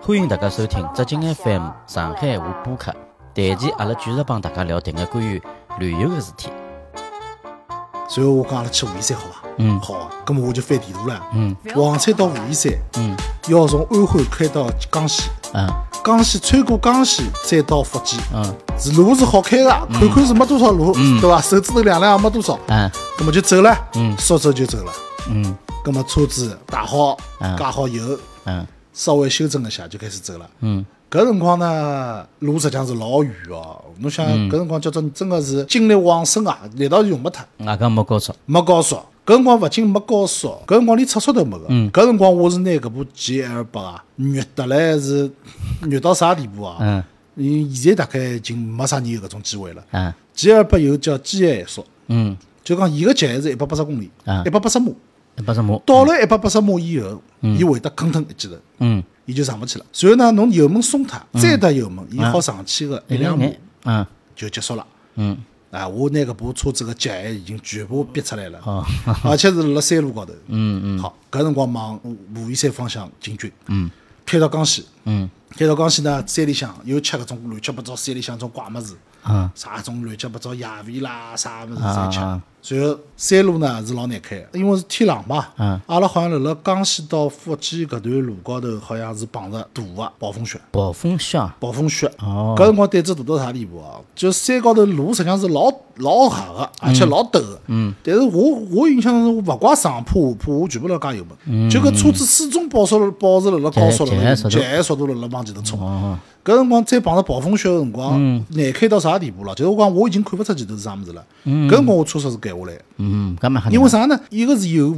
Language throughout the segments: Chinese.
欢迎大家收听浙江 FM 上海话播客。这期阿拉继续帮大家聊点个关于旅游的事体。随后我讲阿拉去武夷山好伐？嗯。好啊。咁么我就翻地图了。嗯。黄山到武夷山，嗯。要从安徽开到江西，嗯。江西穿过江西再到福建，嗯。是路是好开的，看看是没多少路，对伐？手指头量量也没多少，嗯。咁么就走了，嗯。说走就走了。嗯。咁么车子打好，嗯。加好油，嗯稍微修正一下就开始走了。嗯搿辰光呢，路实际上是老远哦。侬想，嗯搿辰光叫做真个是精力旺盛啊，力道用没脱。外加没高速。没高速，搿辰光勿仅没高速，搿辰光连厕所都没个。嗯搿辰光我是拿搿部 GL 八啊，虐得来是 虐到啥地步啊？嗯嗯，现在大概已经没啥人有搿种机会了。嗯 GL 八有叫机械限速，嗯就讲伊个极限是一百八十公里啊，一百八十码。一百什么？到了一百八十码以后，伊会得吭腾一记头，嗯，伊就上勿去了。随后呢，侬油门松脱，再踏油门，伊好上去个一两码。嗯就结束了。嗯。啊，我拿搿部车子个极限已经全部逼出来了，哦。而且是辣山路高头。嗯嗯。好，搿辰光往武武夷山方向进军，嗯。开到江西，嗯。开到江西呢，山里向又吃搿种乱七八糟山里向种怪物事，嗯啥种乱七八糟野味啦，啥物事侪吃。啊。随后山路呢是老难开的，因为是天冷嘛。嗯阿拉好像辣辣江西到福建搿段路高头，好像是碰着大个暴风雪。暴风雪啊。暴风雪，哦搿辰光胆子大到啥地步啊？就山高头路实际上是老老狭个，而且老陡个。嗯。但是我我印象中，勿怪上坡下坡，我全部辣加油门。就搿车子始终保持了保持辣辣高速辣辣极限速度极限速度辣辣往前头冲。哦搿辰光再碰着暴风雪个辰光，难开到啥地步了？就是我讲我已经看勿出前头是啥物事了。搿辰光我车速是减下来的。嗯。因为？啥呢？一个是有雾，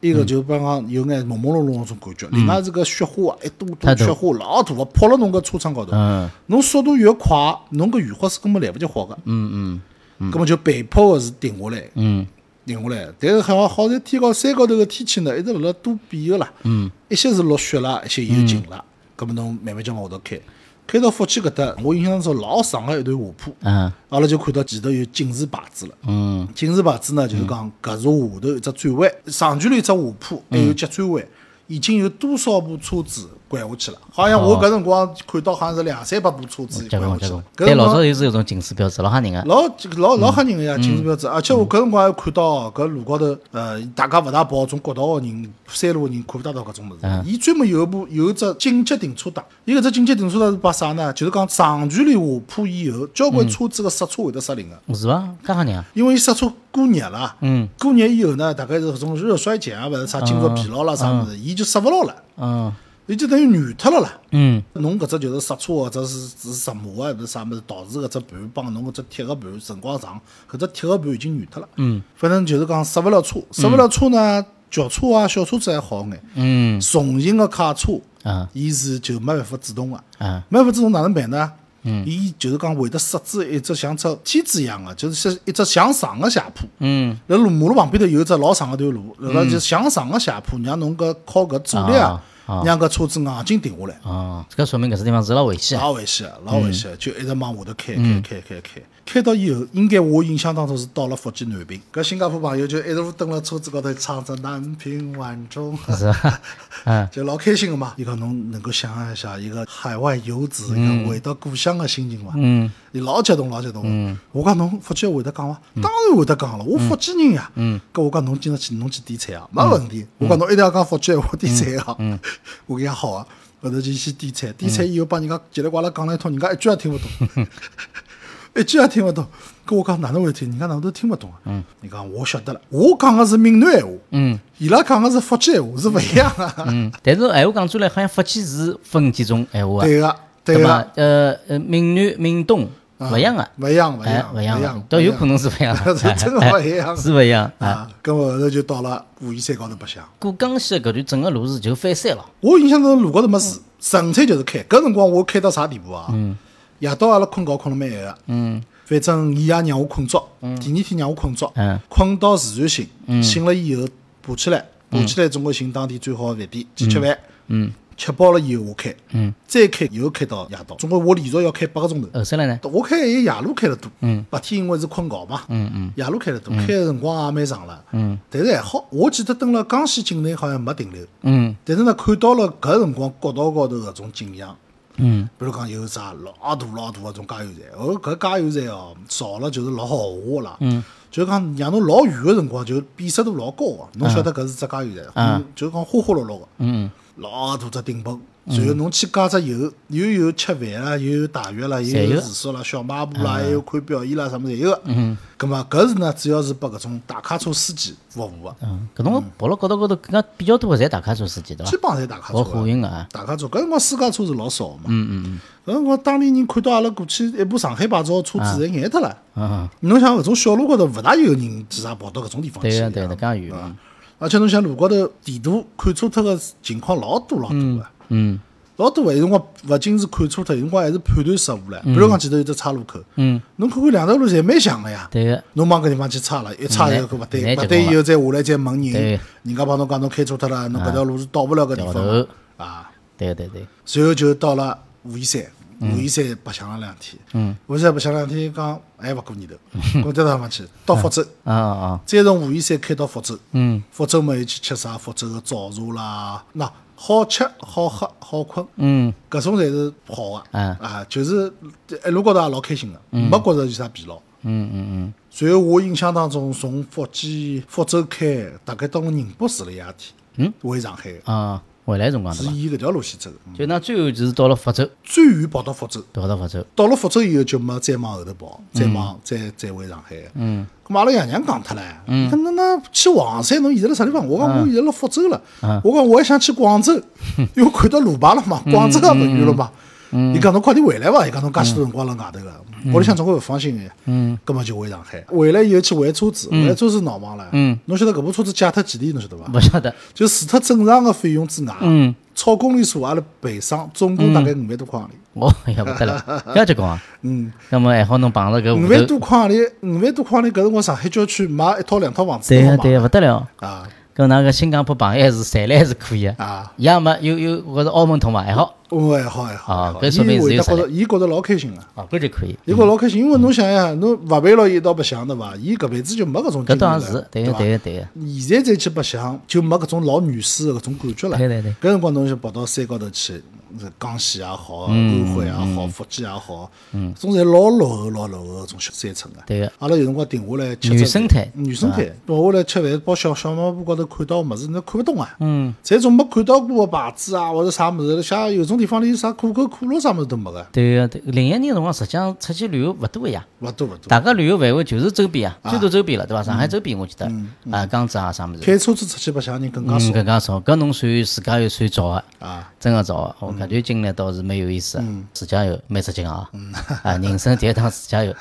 一个就比方讲有眼朦朦胧胧那种感觉，另外是个雪花啊，一朵朵雪花老大个，泼辣侬个车窗高头嗯。侬速度越快，侬个雨花是根本来勿及滑个，嗯嗯根本就被迫个是停下来，嗯停下来。但是好好在天高山高头个天气呢，一直辣辣多变个啦。嗯。一些是落雪啦，一些又晴啦，搿么侬慢慢将往下头开，开到福建搿搭，我印象中老长个一段下坡，嗯阿拉就看到前头有警示牌子了。嗯警示牌子呢，就是讲搿是下头一只转弯，长距离一只下坡，还有急转弯，已经有多少部车子拐下去了？好像我搿辰光看到好像是两三百部车子结拐下去了搿辰光早就是有种警示标志，老吓人个。老老老吓人个呀，警示标志，而且我搿辰光还看到搿路高头，呃，大家勿大跑，种国道个人、山路个人看勿大到搿种物事。伊专门有一部有一只紧急停车带，伊搿只紧急停车带是把啥呢？就是讲长距离下坡以后，交关车子个刹车会得失灵个。是伐？介吓人啊？因为刹车过热了，嗯，过热以后呢，大概是搿种热衰竭啊，或者啥经络疲劳啦啥物事，伊就刹勿牢了，嗯伊就等于软脱了啦。嗯。侬搿只就是刹车或者是是石磨啊，或者啥物事导致搿只盘帮侬搿只铁个盘辰光长，搿只铁个盘已经软脱了。嗯，反正就是讲刹勿了车，刹勿了车呢，轿车啊、小车子还好眼，嗯。重型个卡车，啊。伊是就没办法制动个。啊。没办法，制动哪能办呢？嗯，伊就是讲会得设置一只像只梯子一样的，就是像一只向上个斜坡。嗯。辣路马路旁边头有一只老长个段路，辣辣就向上个斜坡，让侬搿靠搿阻力啊，让搿车子硬劲停下来。哦，这个说明搿只地方是老危险啊。老危险的，老危险的，就一直往下头开，开，开，开，开，开到以后，应该我印象当中是到了福建南平，搿新加坡朋友就一直蹲辣车子高头唱着南屏晚钟，是吧？嗯 就老开心个嘛。伊讲侬能够想象一下一个海外游子一个回到故乡个心情伐？嗯伊老激动，老激动嗯。我讲侬福建会得讲伐？当然会得讲了，我福建人呀。嗯搿我讲侬今朝去侬去点菜啊，没问题。我讲侬一定要讲福建话点菜啊。我讲好啊，后头就去点菜，点菜以后帮人家叽里呱啦讲了一通，人家一句也听勿懂，一句也听勿懂。搿我讲哪能会听？人家哪能都听勿懂啊？嗯你讲我晓得了，我讲个是闽南闲话，嗯伊拉讲个是福建闲话，是勿一样个。嗯，但是闲话讲出来，好像福建是分几种闲话啊？对个，对吧个，？呃呃，闽南、闽东勿一样个。勿一样，勿一哎样，，勿一样都有可能是勿一样 的，是真个勿一样是勿一样啊。啊。搿么后头就到了武夷山高头白相。过江西搿段整个路是就翻山了。我印象中路高头没事，纯粹就是开。搿辰光我开到啥地步啊？夜到阿拉困觉困了蛮晚个。嗯。反正伊也让我困着，第二天让我困着嗯，困到自然醒，醒了以后爬起来，爬起来总归寻当地最好个饭店去吃饭。嗯。吃饱了以后我开，嗯，再开又开到夜到，总归我连续要开八个钟头。后首来呢？我开还夜路开得多，嗯，白天因为是困觉嘛，嗯嗯，夜路开得多，开的辰光也蛮长了，嗯，但是还好，我记得登了江西境内好像没停留，嗯。但是呢，看到了搿辰光国道高头搿种景象，嗯，比如讲有只老大老大个种加油站，哦，搿加油站哦，造了就是老豪华啦，嗯，就讲让侬老远个辰光就辨识度老高个，侬晓得搿是只加油站，嗯，就讲花花绿绿个，嗯老大只顶棚，然后侬去加只油，又有吃饭啦，又有洗浴啦，又有有住宿啦、小卖部啦，还有看表演啦，什么侪有个。嗯，葛末搿是呢，主要是拨搿种大卡车司机服务个，嗯，搿种跑了高头高头更加比较多个侪大卡车司机对伐？基本上侪大卡车。货运个啊，大卡车，搿辰光私家车是老少个嘛。嗯嗯嗯。搿辰光当地人看到阿拉过去一部上海牌照个车子，侪眼脱了。嗯，侬想搿种小路高头，勿大有人其实跑到搿种地方去。对个对个，介远对伐嘛，而且侬想路高头地图看错脱个情况老多老多个。嗯。老多个，有辰光勿仅是看错脱，有辰光还是判断失误了。比如讲前头有只岔路口，嗯，侬看看两条路侪蛮像个呀。对。个，侬往搿地方去岔了，一岔以后搿勿对，勿对以后再下来再问对。人，人家帮侬讲侬开错脱了，侬搿条路是到勿了搿地方头。啊。对个对对，随后就到了武夷山，武夷山白相了两天。嗯，武夷山白相两天，讲还勿过年头，我到地方去，到福州，啊啊，再从武夷山开到福州。嗯。福州嘛，又去吃啥？福州个早茶啦，那好吃好喝好困，嗯。搿种侪是好个。嗯啊，就是一路高头也老开心个，没觉着有啥疲劳。嗯嗯嗯，随后我印象当中，从福建福州开，大概到了宁波住了一夜天，嗯，回上海的，啊，回来辰光？是沿搿条路线走。就那最后就是到了福州，最远跑到福州，跑到福州，到了福州以后就没再往后头跑，再往再再回上海。嗯，咁嘛阿拉爷娘讲脱唻，伊讲那那去黄山，侬现在辣啥地方？我讲我现在辣福州了。我讲我还想去广州，因为看到路牌了嘛，广州也勿远了嘛。伊讲侬快点回来伐？伊讲侬介许多辰光辣外头个，屋里向总归勿放心个。嗯，葛末就回上海，回来以后去还车子，还车子闹忙了。嗯，侬晓得搿部车子借脱几钿？侬晓得伐？勿晓得，就除脱正常个费用之外，嗯，超公里数阿拉赔偿，总共大概五万多块行钿。哦，哎呀，勿得了，要结棍啊！嗯，那么还好侬碰着搿五万，多块行钿，五万多块行钿，搿辰光上海郊区买一套两套房子对个对个，勿得了。啊跟那个新加坡朋友还是赚来还是可以的，啊！也没有有我是澳门通嘛，还好，哦，还好还好，啊还好搿说明伊会得觉是有实着伊觉着老开心个，哦，搿就可以。伊觉着老开心，因为侬想呀，侬勿陪牢伊一道白相对伐？伊搿辈子就没搿种经历了是，对个伐对个对个，现在再去白相，就没搿种老原始的搿种感觉了。对对对。搿辰光侬就跑到山高头去，是江西也好，安徽也好，福建也好，嗯，种侪老落后、老落后搿种小山村个。对个，阿拉有辰光停下来吃原只生态原生态，停下来吃饭，包小小卖部高头看到物事，侬看勿懂啊。嗯，侪种没看到过个牌子啊，或者啥物事，像有种地方连啥可口可乐啥物事都没个，对个对个。零一年辰光实际上出去旅游勿多个呀，勿多勿多。大家旅游范围就是周边啊，最多周边了，对伐？上海周边我记得，啊，江浙啊啥物事，开车子出去白相人更加嗯，少更加少。搿侬算自家又算早个。啊。真个早个，我搿段经历倒是蛮有意思个。自驾游蛮出劲啊！啊，人生第一趟自驾游。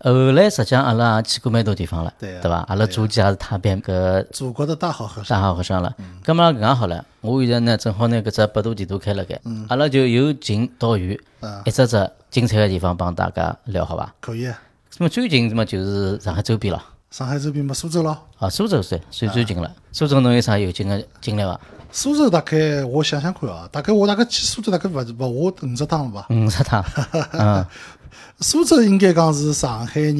后来实际上阿拉也去过蛮多地方了，对啊对伐？阿拉祖籍也是踏遍搿祖国的大好河山，大好河山了。葛末搿样好了，我现在呢正好拿搿只百度地图开辣盖，阿拉就由近到远，一只只精彩个地方帮大家聊好伐？可以啊。那么最近嘛就是上海周边了，上海周边么苏州咯，啊，苏州算算最近了。苏州侬有啥有劲个经历伐？苏州大概我想想看啊，大概我大概去苏州大概勿勿下五十趟了吧。五十趟，嗯，苏州应该讲是上海人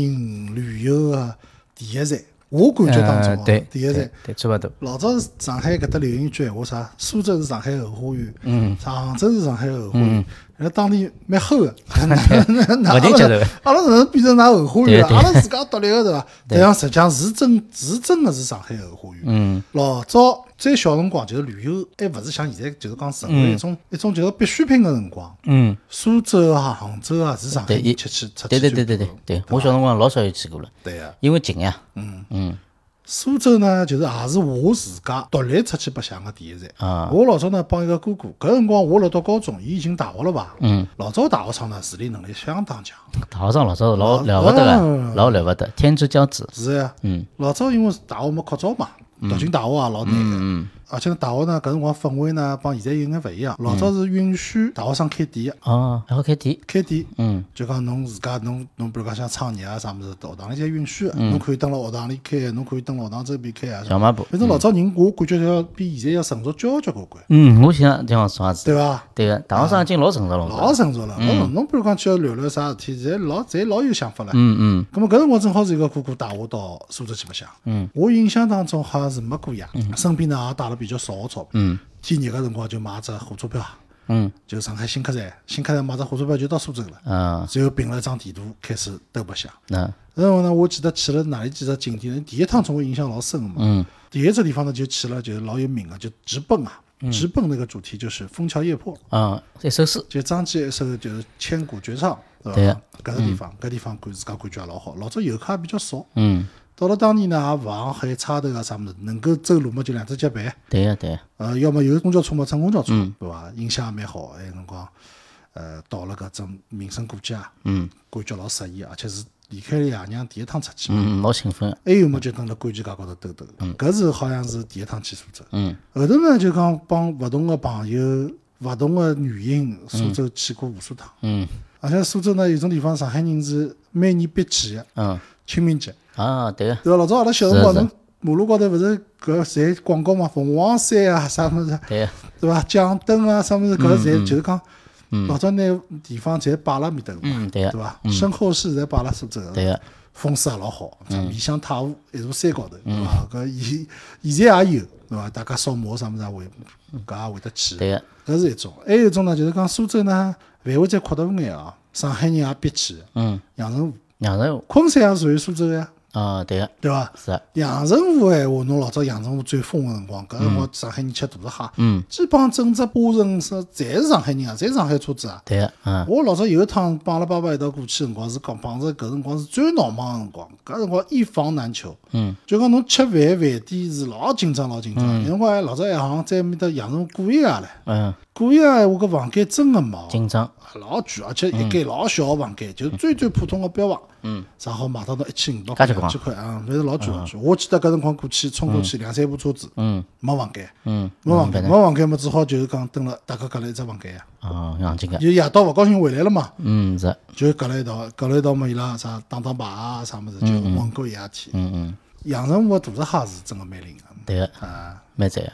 旅游的第一站，我感觉当中啊呃对，第一站对。差勿多。老早是上海搿搭流行一句闲话啥？苏州是上海后花园，嗯，常州是上海后花园，人家当地蛮齁个，哪勿停接受阿拉哪能变成㑚后花园了？阿拉自家独立个对伐？但样实际上是真是真个是上海后花园。嗯，老早最小辰光就是旅游，还勿是像现在就是讲成为一种一种就是必需品个辰光。嗯，苏州啊、杭州啊是上海去出去对对对对对对，我小辰光老少有去过了，对呀。因为近呀。嗯嗯苏州呢，就是也是我自家独立出去白相个第一站。啊我老早呢帮一个哥哥，搿辰光我辣读高中，伊已经大学了吧？嗯，老早大学生呢，自理能力相当强。大学生老早老了勿得嗯个，老了勿得，天之骄子。是呀，嗯，老早因为大学没扩招嘛，读进大学也老难个。而且呢，大学呢，搿辰光氛围呢，帮现在有眼勿一样。老早是允许大学生开店个，哦，然后开店，开店，嗯，就讲侬自家侬侬，比如讲想创业啊啥物事，学堂里侪允许个，侬可以蹲辣学堂里开，侬可以蹲辣学堂周边开啊。小卖部。反正老早人，我感觉要比现在要成熟交交关关，嗯，我想这样说也是，对伐？对个，大学生已经老成熟了，老成熟了，老成熟侬比如讲去聊聊啥事体，侪老侪老有想法了。嗯嗯咁么搿辰光正好是一个哥哥带我到苏州去白相。嗯，我印象当中好像是没过夜，身边呢也带了比较少个钞票。嗯天热个辰光就买只火车票，嗯就上海新客站，新客站买只火车票就到苏州了。嗯，然后凭了一张地图开始兜白相。那然后呢，我记得去了哪里几只景点，第一趟总归印象老深个嘛。嗯第一只地方呢就去了，就是老有名个，就直奔啊。直奔那个主题就是枫桥夜泊，啊，一首诗，就张继一首就是千古绝唱，对对伐？搿个地方，搿地方感自家感觉也老好。老早游客也比较少，嗯，到了当年呢，也勿行喊差头啊啥物事，能够走路嘛就两只脚板，对个对个，呃，要么有公交车嘛乘公交车，对伐？印象也蛮好，还有辰光，呃，到了搿种名胜古迹啊，嗯。感觉老适意，而且是离开了爷娘第一趟出去。嗯，老兴奋，还有么就蹲辣观景街高头兜兜，搿是好像是第一趟去苏州。嗯。后头呢就讲帮勿同个朋友、勿同个原因，苏州去过无数趟。嗯。而且苏州呢有种地方上海人是每年必去个嗯，清明节，啊，对个，对伐？老早阿拉小辰光，侬马路高头勿是搿侪广告嘛，凤凰山啊啥物事，对个，对伐？奖灯啊啥物事，搿侪就是讲。老早拿地方侪摆辣面头嘛，嗯对个对伐？身后事侪摆辣苏州，对个，风水也老好，面向太湖一座山高头，对伐？搿现现在也有，对伐？大家扫墓啥物事也会，搿也会得去。对个，搿是一种，还有一种呢，就是讲苏州呢范围再扩大眼啊，上海人也必去的，嗯，阳澄湖、阳澄湖，昆山也属于苏州呀，啊，对个，对伐？是啊，阳澄湖闲话，侬老早阳澄湖最疯个辰光，搿辰光上海人吃大闸蟹，嗯，基本上整只巴城是侪是上海人啊，侪是上海车子啊。对个，嗯。我老早有一趟帮阿拉爸爸一道过去的辰光，是讲碰着搿辰光是最闹忙个辰光，搿辰光一房难求。嗯，就讲侬吃饭饭店是老紧张老紧张，有辰光还老早还好像在埃面搭阳澄湖过一夜唻，嗯，过一夜闲话搿房间真个没。紧张，老贵，而且一间老小个房间，就是最最普通个标房，嗯，正好卖到到一千五百块、介结棍两千块啊，反正老贵老贵。我记得搿辰光过去冲过去两三部车子，嗯。没房间，嗯，没房间，没房间。嘛，只好就是讲蹲了大家隔了一只房间呀。啊，洋紧个，就夜到勿高兴回来了嘛，嗯是，就隔了一道，隔了一道嘛，伊拉啥打打牌啊啥物事，就混过一夜天。嗯嗯，阳澄湖个大闸蟹是真个蛮灵个对个，啊。蛮赞个，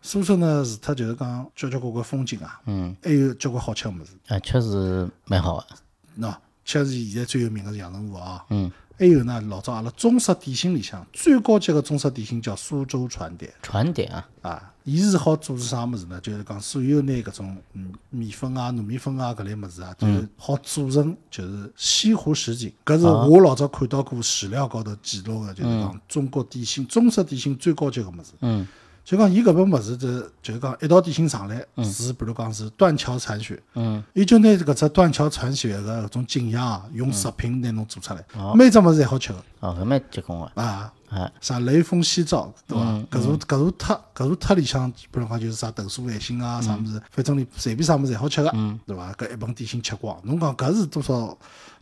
苏州呢，除脱就是讲交交关关风景啊，嗯，还有交关好吃个物事。啊，确实蛮好个，喏，确实现在最有名个是阳澄湖啊。嗯，还有呢，老早阿拉中式点心里向最高级个中式点心叫苏州船点船点啊，啊，伊是好做是啥物事呢？就是讲所有拿搿种嗯米粉啊、糯米粉啊搿类物事啊，就是好做成就是西湖十景。搿是我老早看到过史料高头记录个，就是讲中国点心中式点心最高级个物事。嗯就讲伊搿本物事，就就是讲一道点心上来是，比如讲是断桥残雪，嗯，伊就拿搿只断桥残雪个搿种景象啊，用食品拿侬做出来，每只物事侪好吃。个哦，搿蛮结棍个，啊。啊，啥雷锋夕照，对伐？搿座搿座塔搿座塔里向，比如讲就是啥豆酥海心啊，啥物事，反正你随便啥物事侪好吃个，对伐？搿一盆点心吃光，侬讲搿是多少？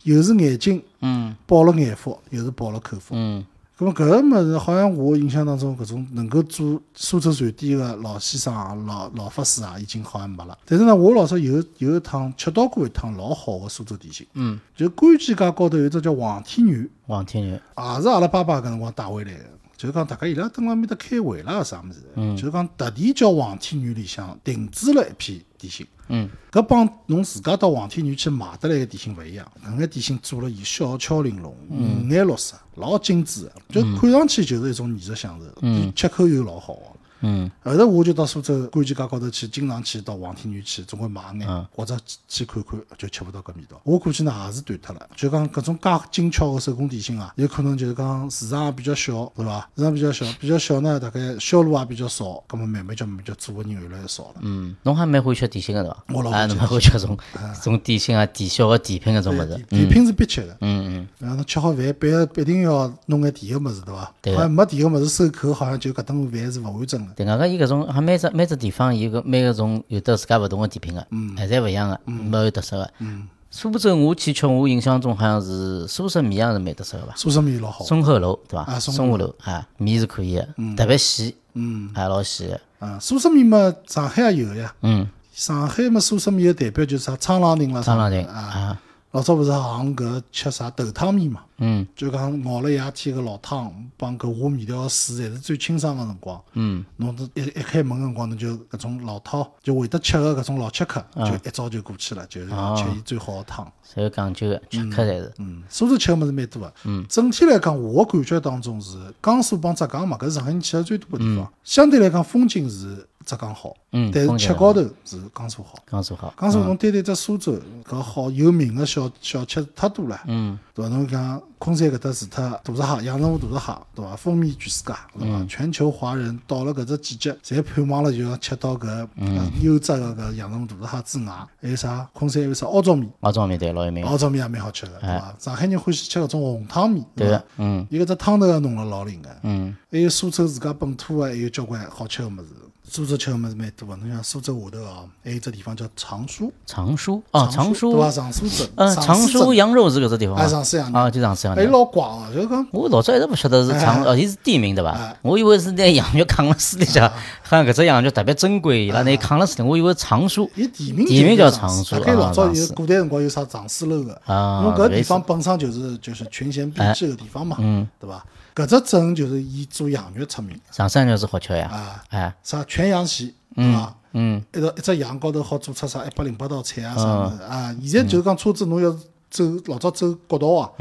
又是眼睛嗯。饱了眼福，又是饱了口福。嗯咁么搿个物事，好像我印象当中，搿种能够做苏州传点个老先生啊、老老法师啊，已经好像没了。但是呢，我老早有有一趟吃到过一趟老好个苏州点心，嗯，就观景街高头有只叫黄天园，王天女，也是阿拉爸爸搿辰光带回来个。就是讲大家伊拉蹲辣面搭开会啦啥物事，就是讲特地叫黄天园里向定制了一批点心。嗯。搿帮侬自家到黄天园去买得来个点心勿一样，搿眼点心做了以小巧玲珑、五颜六色，老精致个，就看上去就是一种艺术享受，吃口又老好个。嗯后头我就到苏州观景街高头去，经常去到黄天园去，总归买眼，或者去看看，就吃勿到搿味道。我估计呢也是断脱了。就讲搿种介精巧个手工点心啊，有可能就是讲市场也比较小，对伐？市场比较小，比较小呢，大概销路也比较少，葛么慢慢叫慢慢叫做个人越来越少了。嗯，侬还蛮欢喜吃点心个对伐？我老蛮欢喜吃搿种搿种点心啊、甜 小个甜品搿种物事甜。品是必吃个。嗯嗯，然后侬吃好饭，必一定要弄眼甜个物事，对伐？对好像没甜个物事收口，好像就搿顿饭是勿完整个。对，外加伊搿种，还每只每只地方有个每个种有得自家勿同个甜品个，嗯，侪勿一样个，蛮有特色个。嗯，苏州我去吃，我印象中好像是苏式面还是蛮特色个吧？苏式面老好，松鹤楼对伐？啊松松鹤楼啊，面是可以个，特别细，嗯还老细个。嗯，苏式面嘛，上海也有呀。嗯，上海嘛，苏式面的代表就是啥沧浪亭啦，沧浪亭啊。啊，老早勿是行搿吃啥豆汤面嘛？嗯就讲熬了夜天个老汤，帮搿下面条水侪是最清爽个辰光。嗯，侬这一一开门个辰光，侬就搿种老饕就会得吃个搿种老吃客，就一早就过去了，就是吃伊最好个汤。侪有讲究个，吃客侪是。嗯，苏州吃个物事蛮多个。嗯，整体来讲，我感觉当中是江苏帮浙江嘛，搿是上海人去的最多个地方。相对来讲，风景是浙江好，嗯但是吃高头是江苏好。江苏好，江苏侬单单只苏州搿好有名个小小吃太多了，嗯，对伐？侬讲昆山搿搭除脱大闸蟹、阳澄湖大闸蟹，对伐？风靡全世界，对伐？全球华人到了搿只季节，侪盼望了就要吃到搿呃优质个搿阳澄湖大闸蟹之外，还有啥？昆山还有啥凹糟面？熬庄面对老有名。凹糟面也蛮好吃个，对伐？上海人欢喜吃搿种红汤面，对个？，嗯伊搿只汤头也弄了老灵个。嗯，还有苏州自家本土个，还有交关好吃个物事。苏州吃个物事蛮多个，侬像苏州下头哦，还有只地方叫常熟。常熟哦，常对伐？熟，常熟镇，嗯，常熟熟羊肉是搿只地方哎，吗？常熟羊肉，啊，就常熟羊哎，肉。老怪哦，就是讲我老早一直勿晓得是常，哦，伊是地名对伐？我以为是拿羊肉扛辣水里向，好像搿只羊肉特别珍贵，伊拉拿伊扛辣水里，我以为常熟。伊地名地名叫就常常熟大概老早有古代辰光有啥常书楼个，啊因为搿地方本身就是就是群贤毕至个地方嘛，嗯。对伐？搿只镇就是以做羊肉出名。常熟羊肉是好吃呀，啊，哎，啥全羊席，对伐？嗯，一道一只羊高头好做出啥一百零八道菜啊啥物事啊！现在就是讲车子侬要是走老早走国道啊，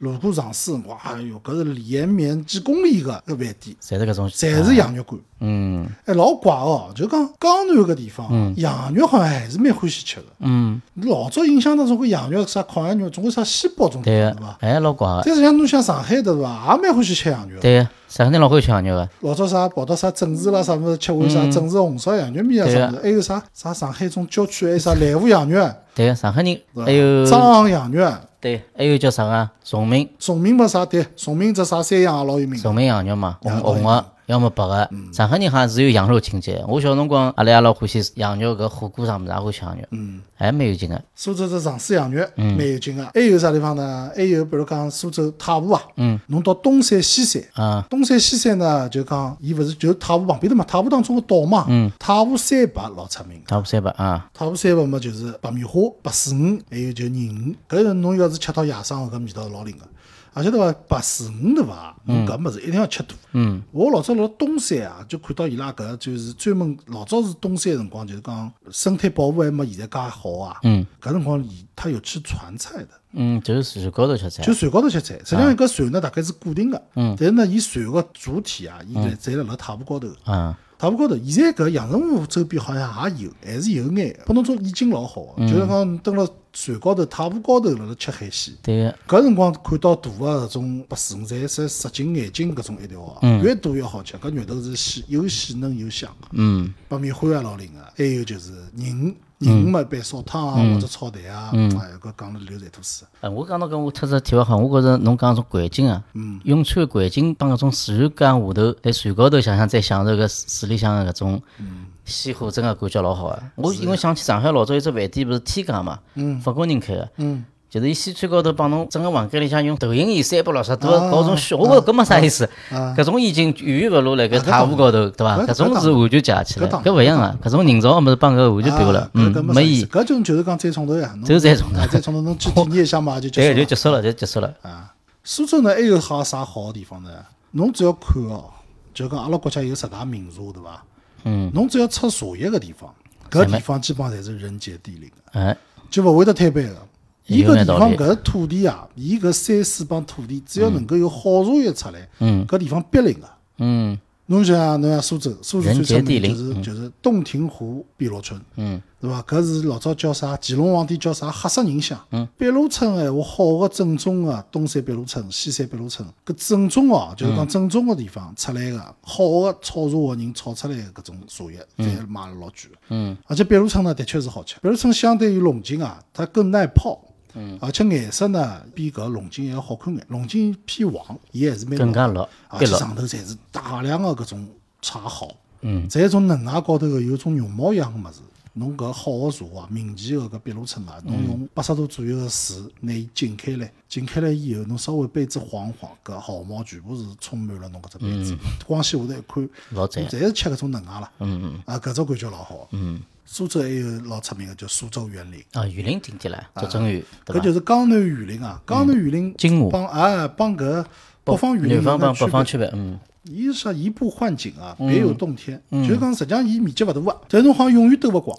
路过常熟，哇哎哟，搿是连绵几公里个搿饭店，侪是搿种，侪是羊肉馆。嗯哎，老怪哦，就讲江南搿地方，羊肉好像还是蛮欢喜吃个。嗯，老早印象当中，搿羊肉啥烤羊肉，总归啥西北种地对伐？，哎，老怪。个，但是像侬像上海对伐，也蛮欢喜吃羊肉。对个，上海人老欢喜吃羊肉个，老早啥跑到啥郑氏啦啥物事吃碗啥郑氏红烧羊肉面啊啥物事，还有啥？啥上海种郊区还有啥兰湖羊肉，对个，上海人还有张昂羊肉，对，还有叫啥个崇明。崇明没啥对，崇明只啥山羊也老有名。崇明羊肉嘛，红啊红个，要么白个。上海人好像是有羊肉情节，我小辰光阿拉也老欢喜羊肉搿火锅啥物事，也欢喜吃羊肉，嗯，还蛮有劲个。苏州只常熟羊肉嗯蛮有劲个，还有啥地方呢？还有比如讲苏州太湖啊，嗯，侬到东山西山。啊，东山西山呢，就讲伊勿是就太湖旁边头嘛，太湖当中个岛嘛，嗯，太湖三白老出名。太湖三白啊，太湖三白嘛，就是白米花、白水鱼，还有就银鱼。搿个侬要是吃到野生个搿味道老灵个。而且对伐，白水鱼对伐？侬搿物事一定要吃大。嗯，我老早辣东山啊，就看到伊拉搿就是专门老早是东山辰光，就是讲生态保护还没现在介好啊。嗯，搿辰光伊他有吃船菜的。嗯，就是船高头吃菜就，船高头吃菜，实际上搿船呢大概是固定个，但是呢，伊船个主体啊，伊侪侪辣辣太湖高头。啊，太湖高头，现在搿阳澄湖周边好像也有，还是有眼个。拨侬种意境老好个，就是讲蹲辣船高头，太湖高头辣辣吃海鲜。对个，搿辰光看到大个搿种白水鱼，侪是十斤眼睛搿种一条啊，越大越好吃。搿肉头是细，又细嫩又香。嗯，白米花也老灵个，还有就是人人嘛，一般烧汤啊或者炒蛋啊，哎呀，搿讲了流馋吐水。哎，我讲到搿，我特只题外话，我觉着侬讲种环境啊，嗯。永川环境帮搿种自然界下头，在船高头想想再享受搿水里向个搿种嗯。鲜花，真个感觉老好个。我因为想起上海老早有只饭店，勿是天价嘛，嗯。法国人开个，嗯，就是伊西餐高头帮侬整个房间里向用投影仪三百六十度啊搞种虚，我搿没啥意思。搿种已经远远勿如辣盖太湖高头，对伐？搿搿种是完全架起来，搿勿一样个，搿种人造个物事帮搿完全变了啊，嗯没意义。搿种就是讲再从头呀，侬就是再从头啊再冲头，侬去 体验一下嘛，就对，就结束了。结束了，就结束了。啊，苏州呢还有好啥好个地方呢？侬只要看哦，就讲阿拉国家有十大名茶，对伐？嗯，侬只要出茶叶个地方，搿地方基本上侪是人杰地灵个，哎，就勿会得摊板个。伊搿地方搿土地啊，伊搿山水帮土地，只要能够有好茶叶出来，嗯搿地方必灵个。嗯侬像侬像苏州，苏州最人杰出名就是就是洞庭湖碧螺春，嗯对伐？搿是老早叫啥？乾隆皇帝叫啥？黑色人香。嗯，碧螺春闲话，好个正宗个东山碧螺春、西山碧螺春，搿正宗哦，就是讲正宗个地方出来个好个炒茶个人炒出来个搿种茶叶，侪卖了老贵个。嗯，而且碧螺春呢，的确是好吃。碧螺春相对于龙井啊，它更耐泡。嗯，而且颜色呢比搿龙井还要好看眼，龙井偏黄，伊还是蛮更加绿而且上头侪是大量个搿种茶毫，嗯，在一种嫩芽高头个有种绒毛一样个物事，侬搿好个茶啊，明前个搿碧螺春啊，侬用八十度左右个水拿伊浸开来，浸开来以后，侬稍微杯子晃一晃，搿毫毛全部是充满了侬搿只杯子，光线下头一看，老赞侪是吃搿种嫩芽了。嗯嗯。啊，搿种感觉老好。嗯。苏州还有老出名个叫苏州园林，啊，园林经典唻，做蒸鱼，对伐？搿就是江南园林啊，江南园林金华帮啊帮搿北方园林南方帮。北方区别，嗯，伊是啥？移步换景啊，别有洞天。就是讲，实际上伊面积勿大个，但是侬好像永远兜勿光。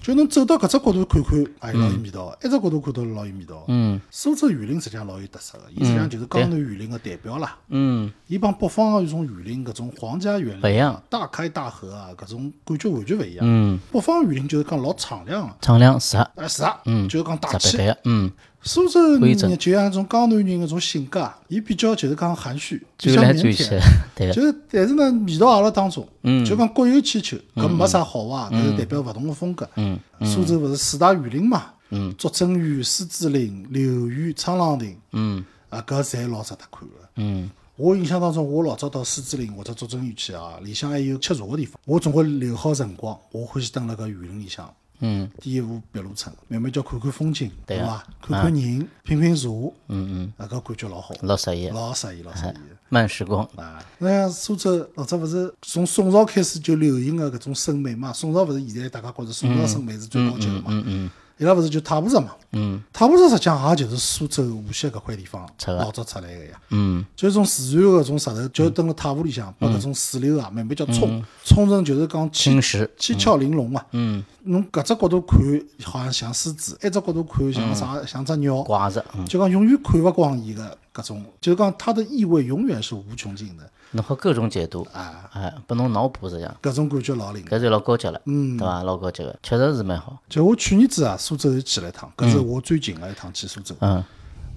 就侬走到搿只角度看看，哎，老有味道；一只角度看到老有味道。嗯苏州园林实际上老有特色个，伊实际上就是江南园林个代表啦。嗯，伊帮北方个有种园林，搿种皇家园林啊不一样，大开大合啊，搿种感觉完全勿一样。嗯，北方园林就是讲老敞亮个，敞亮实，哎，是啊，就是讲大气。嗯，苏州人就像一种江南人搿种性格啊，伊比较就是讲含蓄，比追较腼腆。就是，但是呢，味道阿拉当中，嗯就讲各有千秋，搿没啥好坏，搿是代表勿同个风格。嗯苏州勿是四大园林嘛？嗯，祝正园、狮子林、柳园、沧浪亭，嗯啊，搿侪老值得看个。嗯，我印象当中，我老早到狮子林或者拙政园去啊，里向还有吃茶个地方。我总归留好辰光，我欢喜蹲辣搿园林里向，嗯第一壶碧螺春，慢慢叫看看风景，对啊。伐？看看人，品品茶，嗯嗯。啊，搿感觉老好，老适宜，老适宜，老适意。慢时光，啊，那像苏州老早勿是从宋朝开始就流行个搿种审美嘛？宋朝勿是现在大家觉着宋朝审美是最高级个嘛？嗯嗯伊拉勿是就太湖石嘛？嗯。太湖石实际上也就是苏州无锡搿块地方老早出来个呀。嗯。就是从自然个搿种石头，就蹲辣太湖里向，把搿种水流啊慢慢叫冲，冲成就是讲七七窍玲珑嘛。嗯，侬搿只角度看好像像狮子，一只角度看像啥像只鸟，瓜子，嗯，就讲永远看勿光伊个搿种，就是讲它的意味永远是无穷尽的。侬好各种解读，啊，哎，拨侬脑补这样，搿种感觉老灵。搿就老高级了，嗯，对伐？老高级个，确实是蛮好，就我去年子啊，苏州又去了一趟，搿是我最近个一趟去苏州。嗯。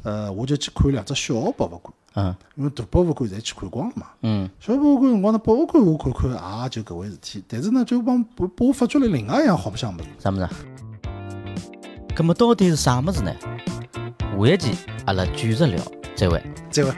呃，我就去看两只小个博物馆，嗯因为大博物馆侪去看光了嘛。嗯小博物馆辰光呢，博物馆我看看也就搿回事体，但是呢，就帮拨拨我发觉了另外一样好白相物事。啥物事啊？葛么到底是啥物事呢？下一期阿拉继续聊，再会。再会。